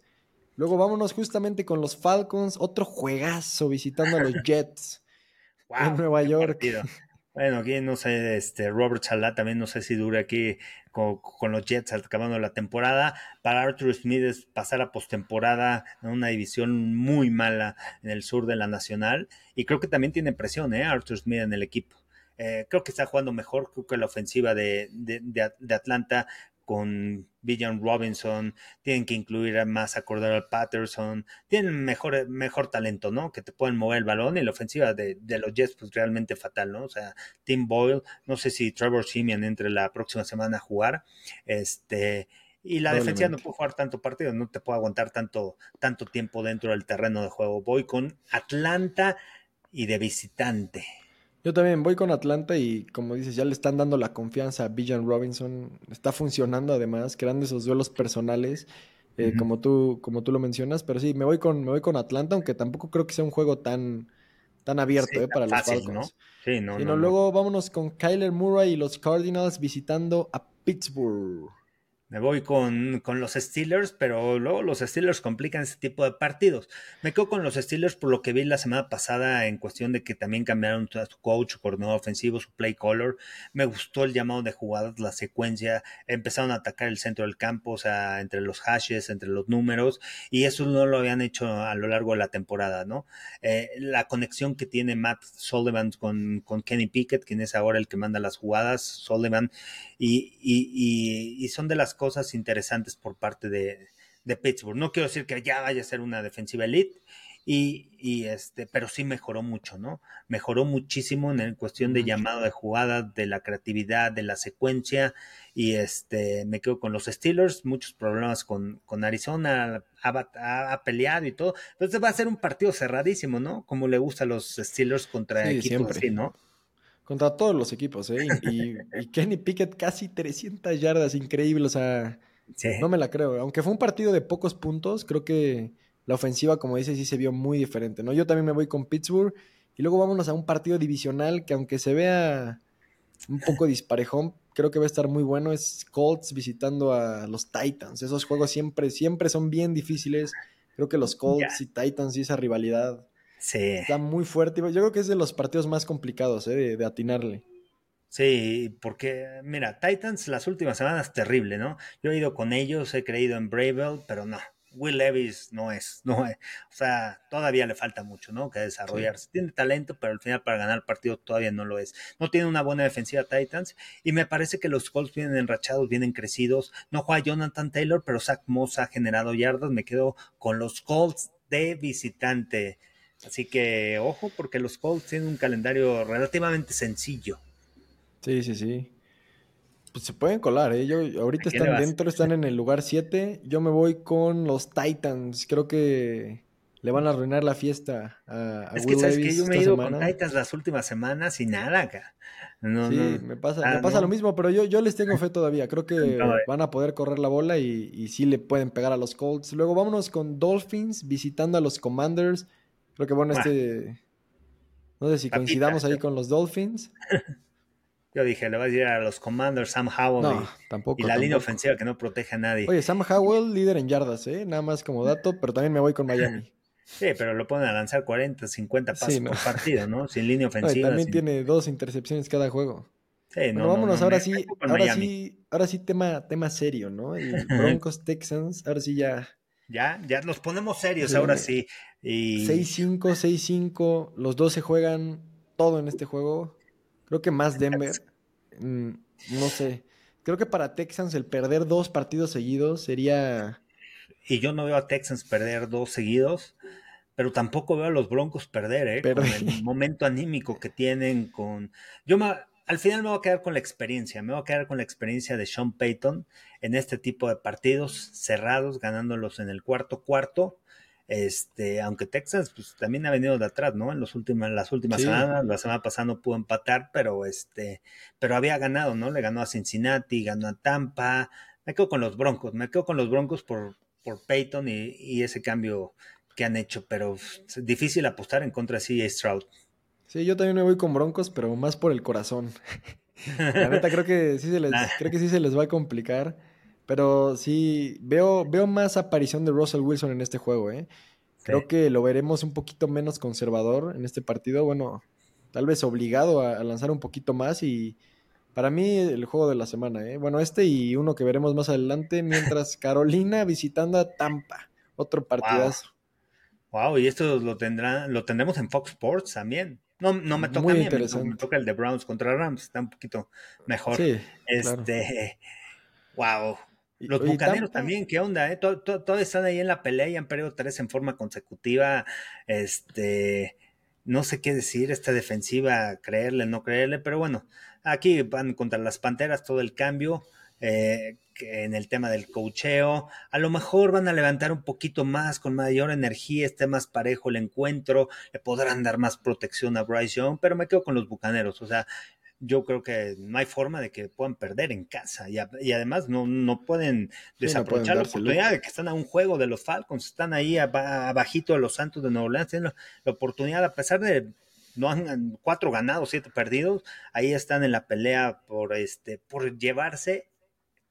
Luego vámonos justamente con los Falcons, otro juegazo visitando a los Jets. En Nueva York. partido. Bueno, aquí no sé, este Robert Salah también no sé si dura aquí con, con los Jets acabando la temporada. Para Arthur Smith es pasar a postemporada en una división muy mala en el sur de la Nacional. Y creo que también tiene presión, ¿eh? Arthur Smith en el equipo. Eh, creo que está jugando mejor, creo que la ofensiva de, de, de- de Atlanta con Villan Robinson, tienen que incluir a más a Cordero Patterson, tienen mejor, mejor talento, ¿no? Que te pueden mover el balón y la ofensiva de, de los Jets, pues realmente fatal, ¿no? O sea, Tim Boyle, no sé si Trevor Simeon entre la próxima semana a jugar, este, y la defensiva no puede jugar tanto partido, no te puede aguantar tanto, tanto tiempo dentro del terreno de juego. Voy con Atlanta y de visitante. Yo también voy con Atlanta y como dices, ya le están dando la confianza a Villan Robinson. Está funcionando además, creando esos duelos personales, eh, como, tú, como tú lo mencionas. Pero sí, me voy con, me voy con Atlanta, aunque tampoco creo que sea un juego tan, tan abierto Sí, eh, para los Falcons. ¿no? Sí, no, Sí, no, no, no. Luego vámonos con Kyler Murray y los Cardinals visitando a Pittsburgh. Me voy con, con los Steelers, pero luego los Steelers complican ese tipo de partidos. Me quedo con los Steelers por lo que vi la semana pasada en cuestión de que también cambiaron a su coach, su coordinador ofensivo, su play caller. Me gustó el llamado de jugadas, la secuencia. Empezaron a atacar el centro del campo, o sea, entre los hashes, entre los números, y eso no lo habían hecho a lo largo de la temporada, ¿no? Eh, la conexión que tiene Matt Sullivan con, con Kenny Pickett, quien es ahora el que manda las jugadas, Sullivan, y, y, y, y son de las cosas interesantes por parte de, de, Pittsburgh. No quiero decir que ya vaya a ser una defensiva elite, y, y, este, pero sí mejoró mucho, ¿no? Mejoró muchísimo en cuestión de llamado de jugada, de la creatividad, de la secuencia, y este, me quedo con los Steelers, muchos problemas con, con Arizona, ha, ha, ha, peleado y todo, entonces va a ser un partido cerradísimo, ¿no? Como le gusta a los Steelers contra sí, equipos siempre. así, ¿no? Contra todos los equipos, ¿eh? Y, y, Kenny Pickett casi 300 yardas, increíble, o sea, sí. no me la creo. Aunque fue un partido de pocos puntos, creo que la ofensiva, como dices, sí se vio muy diferente, ¿no? Yo también me voy con Pittsburgh y luego vámonos a un partido divisional que aunque se vea un poco disparejón, creo que va a estar muy bueno. Es Colts visitando a los Titans. Esos juegos siempre, siempre son bien difíciles. Creo que los Colts yeah. y Titans y esa rivalidad sí. está muy fuerte. Yo creo que es de los partidos más complicados ¿eh? de, de, atinarle. Sí, porque mira, Titans las últimas semanas terrible, ¿no? Yo he ido con ellos, he creído en Bravel, pero no. Will Levis no es, no es, o sea, todavía le falta mucho, ¿no? Que desarrollarse. Sí. Tiene talento, pero al final para ganar el partido todavía no lo es. No tiene una buena defensiva Titans y me parece que los Colts vienen enrachados, vienen crecidos. No juega Jonathan Taylor, pero Zach Moss ha generado yardas. Me quedo con los Colts de visitante. Así que ojo, porque los Colts tienen un calendario relativamente sencillo. Sí, sí, sí. Pues se pueden colar, ¿eh? Yo, ahorita están dentro, están en el lugar 7. Yo me voy con los Titans. Creo que le van a arruinar la fiesta a, a es Will que sabes Davis que yo me he ido semana. con Titans las últimas semanas y nada acá. No, sí, no. me pasa, ah, me pasa no. lo mismo, pero yo, yo les tengo fe todavía. Creo que van a poder correr la bola y, y sí le pueden pegar a los Colts. Luego vámonos con Dolphins visitando a los Commanders. Creo que bueno, este. No sé si coincidamos ahí con los Dolphins. Yo dije, le va a decir a los Commanders Sam Howell No, y, tampoco. y la línea ofensiva que no protege a nadie. Oye, Sam Howell, líder en yardas, ¿eh? Nada más como dato, pero también me voy con Miami. Sí, pero lo ponen a lanzar 40, 50 pasos Sí, no. por partido, ¿no? Sin línea No, y ofensiva. también sin- tiene dos intercepciones cada juego. Sí, Bueno, no, no, vámonos no, ahora sí, ahora Miami. sí, ahora sí tema, tema serio, ¿no? El Broncos Texans, ahora sí ya Ya, ya nos ponemos serios Sí. ahora sí. Y 6-5, 6-5, los dos se juegan todo en este juego. Creo que más Denver. Mm, no sé. Creo que para Texans el perder dos partidos seguidos sería... y yo no veo a Texans perder dos seguidos, pero tampoco veo a los Broncos perder, ¿eh? Con Perder. el momento anímico que tienen, con... Yo me- al final me voy a quedar con la experiencia, me voy a quedar con la experiencia de Sean Payton en este tipo de partidos cerrados, ganándolos en el cuarto cuarto. Este, aunque Texas pues, también ha venido de atrás, ¿no? En los últimos, las últimas Sí. semanas, la semana pasada no pudo empatar, pero este, pero había ganado, ¿no? Le ganó a Cincinnati, ganó a Tampa. Me quedo con los Broncos, me quedo con los Broncos por, por Peyton y, y ese cambio que han hecho, pero es difícil apostar en contra de CJ Stroud. Sí, yo también me voy con Broncos, pero más por el corazón. La neta creo que sí se les, Nah. creo que sí se les va a complicar. Pero sí, veo, veo más aparición de Russell Wilson en este juego, ¿eh? Creo Sí. que lo veremos un poquito menos conservador en este partido. Bueno, tal vez obligado a, a lanzar un poquito más y para mí el juego de la semana, ¿eh? Bueno, este y uno que veremos más adelante, mientras Carolina visitando a Tampa. Otro partidazo. Wow, y esto lo tendrá, lo tendremos en Fox Sports también. No, no me toca Muy a mí, me- interesante. me toca el de Browns contra Rams, está un poquito mejor. Sí, claro. este, wow. Los oye, bucaneros también, ¿qué onda? Eh? To- to- Todos están ahí en la pelea y han perdido tres en forma consecutiva. Este, no sé qué decir, esta defensiva, creerle, no creerle, pero bueno, aquí van contra las Panteras todo el cambio. Eh, en el tema del cocheo, a lo mejor van a levantar un poquito más, con mayor energía, esté más parejo el encuentro, le podrán dar más protección a Bryce Young, pero me quedo con los bucaneros, o sea, yo creo que no hay forma de que puedan perder en casa. Y, a- y además no, no pueden Sí, no desaprovechar pueden la oportunidad de que están a un juego de los Falcons, están ahí aba- abajito de los Santos de Nueva Orleans, tienen la, la oportunidad, a pesar de no han cuatro ganados, siete perdidos, ahí están en la pelea por este, por llevarse,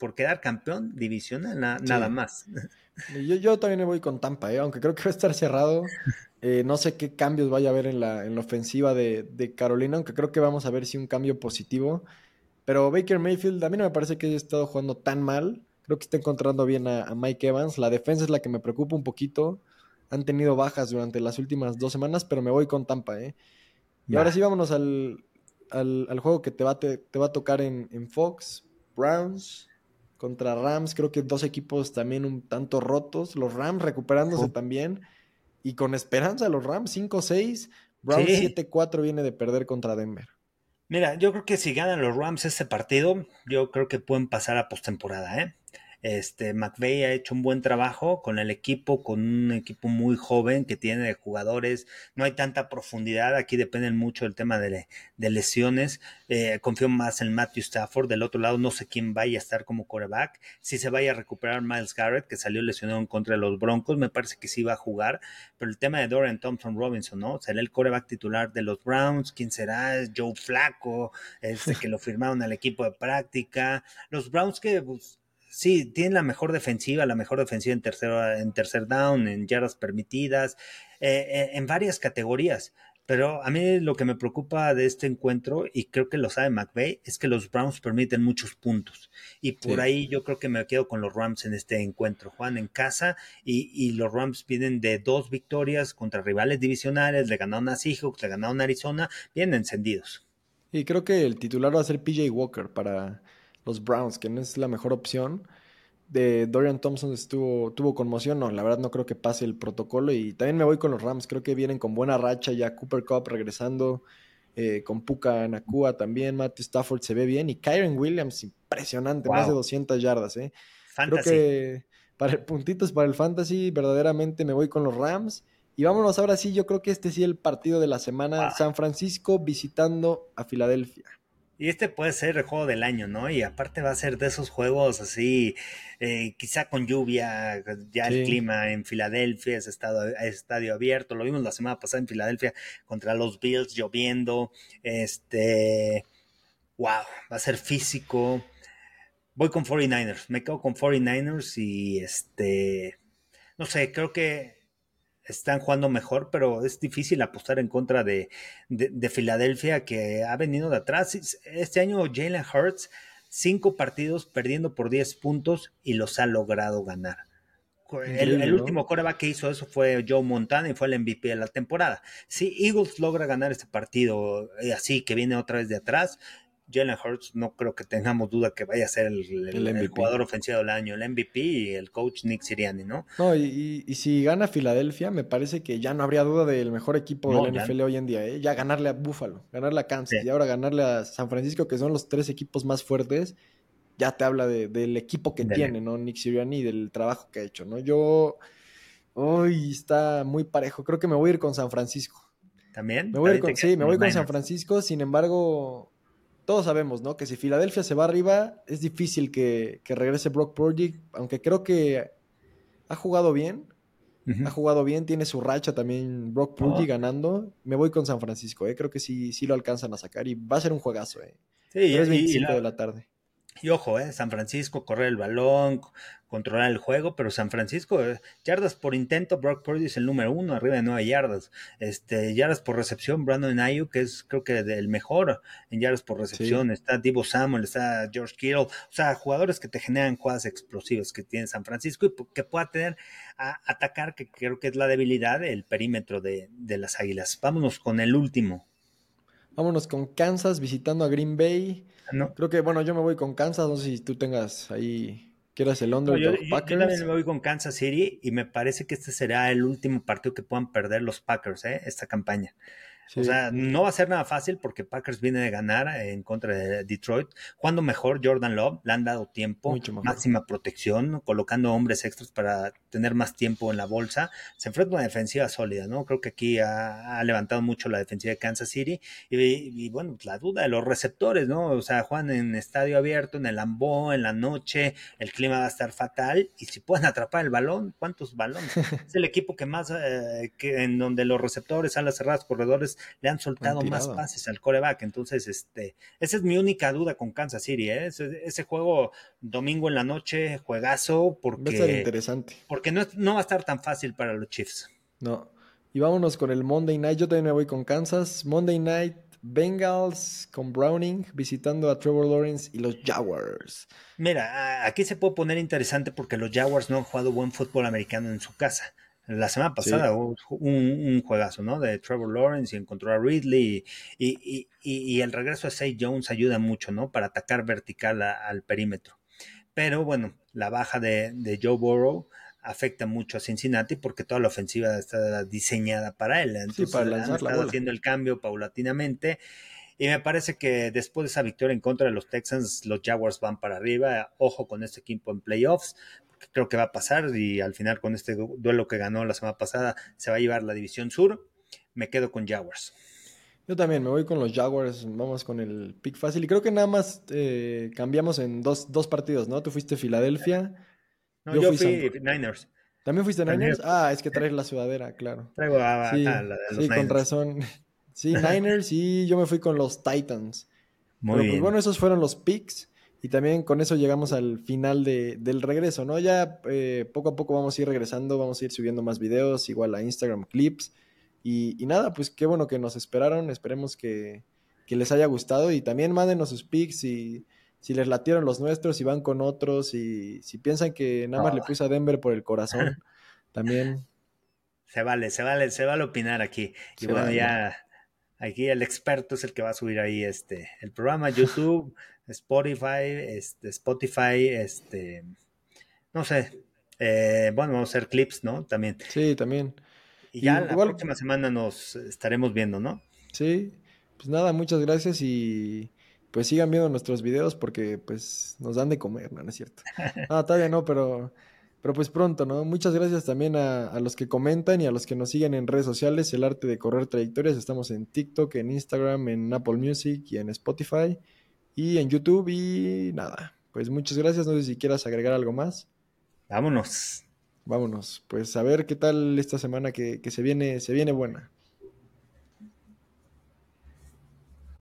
por quedar campeón divisional, na- Sí. nada más. Yo, yo también me voy con Tampa, ¿eh? aunque creo que va a estar cerrado. Eh, no sé qué cambios vaya a haber en la, en la ofensiva de, de Carolina, aunque creo que vamos a ver si un cambio positivo. Pero Baker Mayfield, a mí no me parece que haya estado jugando tan mal. Creo que está encontrando bien a, a Mike Evans. La defensa es la que me preocupa un poquito. Han tenido bajas durante las últimas dos semanas, pero me voy con Tampa. ¿eh? Y ahora sí, vámonos al, al, al juego que te va, a te, te va a tocar en, en Fox. Browns contra Rams. Creo que dos equipos también un tanto rotos. Los Rams recuperándose también. Y con esperanza los Rams 5-6. Browns Sí. 7-4 viene de perder contra Denver. Mira, yo creo que si ganan los Rams ese partido, yo creo que pueden pasar a postemporada, ¿eh? Este, McVay ha hecho un buen trabajo con el equipo, con un equipo muy joven que tiene de jugadores. No hay tanta profundidad. Aquí dependen mucho del tema de, de lesiones. Eh, confío más en Matthew Stafford. Del otro lado, no sé quién vaya a estar como coreback. Si se vaya a recuperar Miles Garrett, que salió lesionado en contra de los Broncos, me parece que sí va a jugar. Pero el tema de Dorian Thompson Robinson, ¿no? ¿Será el coreback titular de los Browns? ¿Quién será? Joe Flaco, este que lo firmaron al equipo de práctica. Los Browns que pues, sí, tienen la mejor defensiva, la mejor defensiva en tercer, en tercer down, en yardas permitidas, eh, eh, en varias categorías. Pero a mí lo que me preocupa de este encuentro, y creo que lo sabe McVay, es que los Browns permiten muchos puntos. Y por Sí. ahí yo creo que me quedo con los Rams en este encuentro. Juegan en casa y, y los Rams vienen de dos victorias contra rivales divisionales, le ganaron a Seahawks, le ganaron a Arizona, vienen encendidos. Y creo que el titular va a ser PJ Walker para los Browns, que no es la mejor opción. De Dorian Thompson estuvo, tuvo conmoción, no, la verdad no creo que pase el protocolo. Y también me voy con los Rams, creo que vienen con buena racha ya. Cooper Cup regresando, eh, con Puka Nakua también, Matthew Stafford se ve bien. Y Kyron Williams, impresionante, más de Wow. 200 yardas. ¿eh? Creo que para el puntitos para el fantasy, verdaderamente me voy con los Rams. Y vámonos ahora sí, yo creo que este sí el partido de la semana. San Francisco visitando a Filadelfia. Y este puede ser el juego del año, ¿no? Y aparte va a ser de esos juegos así, eh, quizá con lluvia, ya Sí. el clima en Filadelfia es estado, es estadio abierto, lo vimos la semana pasada en Filadelfia contra los Bills lloviendo, este, wow, va a ser físico. Voy con 49ers, me quedo con 49ers y este, no sé, creo que están jugando mejor, pero es difícil apostar en contra de, de, Filadelfia que ha venido de atrás. Este año Jalen Hurts, cinco partidos perdiendo por 10 puntos y los ha logrado ganar. El, último coreback que hizo eso fue Joe Montana y fue el MVP de la temporada. Si Eagles logra ganar este partido eh, así, que viene otra vez de atrás, Jalen Hurts no creo que tengamos duda que vaya a ser el, jugador ofensivo del año, el MVP y el coach Nick Siriani, ¿no? No, y, si gana Filadelfia, me parece que ya no habría duda del mejor equipo del NFL hoy en día, ¿eh? Ya ganarle a Buffalo, ganarle a Kansas y ahora ganarle a San Francisco, que son los tres equipos más fuertes, ya te habla del equipo que tiene, ¿no? Nick Siriani y del trabajo que ha hecho, ¿no? Yo, hoy está muy parejo, creo que me voy a ir con San Francisco. ¿También? Me voy con, sí, me voy con San Francisco, sin embargo todos sabemos, ¿no? Que si Filadelfia se va arriba, es difícil que, regrese Brock Purdy, aunque creo que ha jugado bien. Ha jugado bien, tiene su racha también Brock Purdy ganando. Me voy con San Francisco, ¿eh? creo que sí, sí lo alcanzan a sacar y va a ser un juegazo. ¿eh? Sí, 3.25 de la tarde. Y ojo, eh, San Francisco, correr el balón, controlar el juego, pero San Francisco, eh, yardas por intento, Brock Purdy es el número uno, arriba de nueve yardas. Este, yardas por recepción, Brandon Ayuk, que es creo que el mejor en yardas por recepción. Está Divo Samuel, está George Kittle, o sea, jugadores que te generan jugadas explosivas que tiene San Francisco y que pueda tener a atacar, que creo que es la debilidad del perímetro de, de las águilas. Vámonos con el último. Vámonos con Kansas visitando a Green Bay. No. Creo que, bueno, yo me voy con Kansas, no sé si tú tengas ahí, quieras el London yo, Packers. también me voy con Kansas City y me parece que este será el último partido que puedan perder los Packers, ¿eh? esta campaña. O sea, no va a ser nada fácil porque Packers viene de ganar en contra de Detroit. Cuando mejor Jordan Love, le han dado tiempo, máxima protección, colocando hombres extras para tener más tiempo en la bolsa. Se enfrenta a una defensiva sólida, ¿no? Creo que aquí ha, levantado mucho la defensiva de Kansas City. Y, bueno, la duda de los receptores, ¿no? O sea, juegan en estadio abierto, en el Lambo, en la noche, el clima va a estar fatal. Y si pueden atrapar el balón, ¿cuántos balones? es el equipo que más, eh, que en donde los receptores, alas cerradas, corredores le han soltado más pases al coreback. Entonces, este, esa es mi única duda con Kansas City. ¿eh? Ese, juego domingo en la noche, juegazo, porque, va a interesante. porque no, no va a estar tan fácil para los Chiefs. No. Y vámonos con el Monday Night. Yo también me voy con Kansas. Monday Night, Bengals con Browning visitando a Trevor Lawrence y los Jaguars. Mira, aquí se puede poner interesante porque los Jaguars no han jugado buen fútbol americano en su casa. La semana pasada hubo un, juegazo, ¿no? De Trevor Lawrence y encontró a Ridley y, el regreso de Say Jones ayuda mucho, ¿no? Para atacar vertical al perímetro. Pero bueno, la baja de, Joe Burrow afecta mucho a Cincinnati porque toda la ofensiva está diseñada para él. Entonces, para han estado haciendo el cambio paulatinamente. Y me parece que después de esa victoria en contra de los Texans, los Jaguars van para arriba. Ojo con este equipo en playoffs creo que va a pasar y al final con este duelo que ganó la semana pasada se va a llevar la división sur. Me quedo con Jaguars. Yo también me voy con los Jaguars, vamos con el pick fácil. Y creo que nada más eh, cambiamos en dos, partidos, ¿no? Tú fuiste Filadelfia. No, yo, fui, Niners. ¿También fuiste Niners? Ah, es que traes la sudadera, claro. Traigo a, sí, la de los sí con razón. Sí, Niners y yo me fui con los Titans. Muy pues, bien. bueno, esos fueron los picks. Y también con eso llegamos al final de, del regreso, ¿no? Ya eh, poco a poco vamos a ir regresando, vamos a ir subiendo más videos, igual a Instagram clips. Y, nada, pues qué bueno que nos esperaron, esperemos que, les haya gustado y también mándenos sus pics y si les latieron los nuestros, si van con otros y si piensan que nada más le puse a Denver por el corazón, también. Se vale, se vale, se vale opinar aquí. Y bueno, ya aquí el experto es el que va a subir ahí este el programa YouTube. Spotify, este, Spotify, este, no sé, eh, bueno, vamos a hacer clips, ¿no? También. Sí, también. Y ya la próxima semana nos estaremos viendo, ¿no? Sí, pues nada, muchas gracias y pues sigan viendo nuestros videos porque pues nos dan de comer, ¿no? ¿No es cierto? Ah, todavía no, pero, pero pues pronto, ¿no? Muchas gracias también a, a, los que comentan y a los que nos siguen en redes sociales, el arte de correr trayectorias, estamos en TikTok, en Instagram, en Apple Music y en Spotify y en YouTube y nada. Pues muchas gracias. No sé si quieras agregar algo más. Vámonos. Vámonos. Pues a ver qué tal esta semana que, que se viene, se viene buena.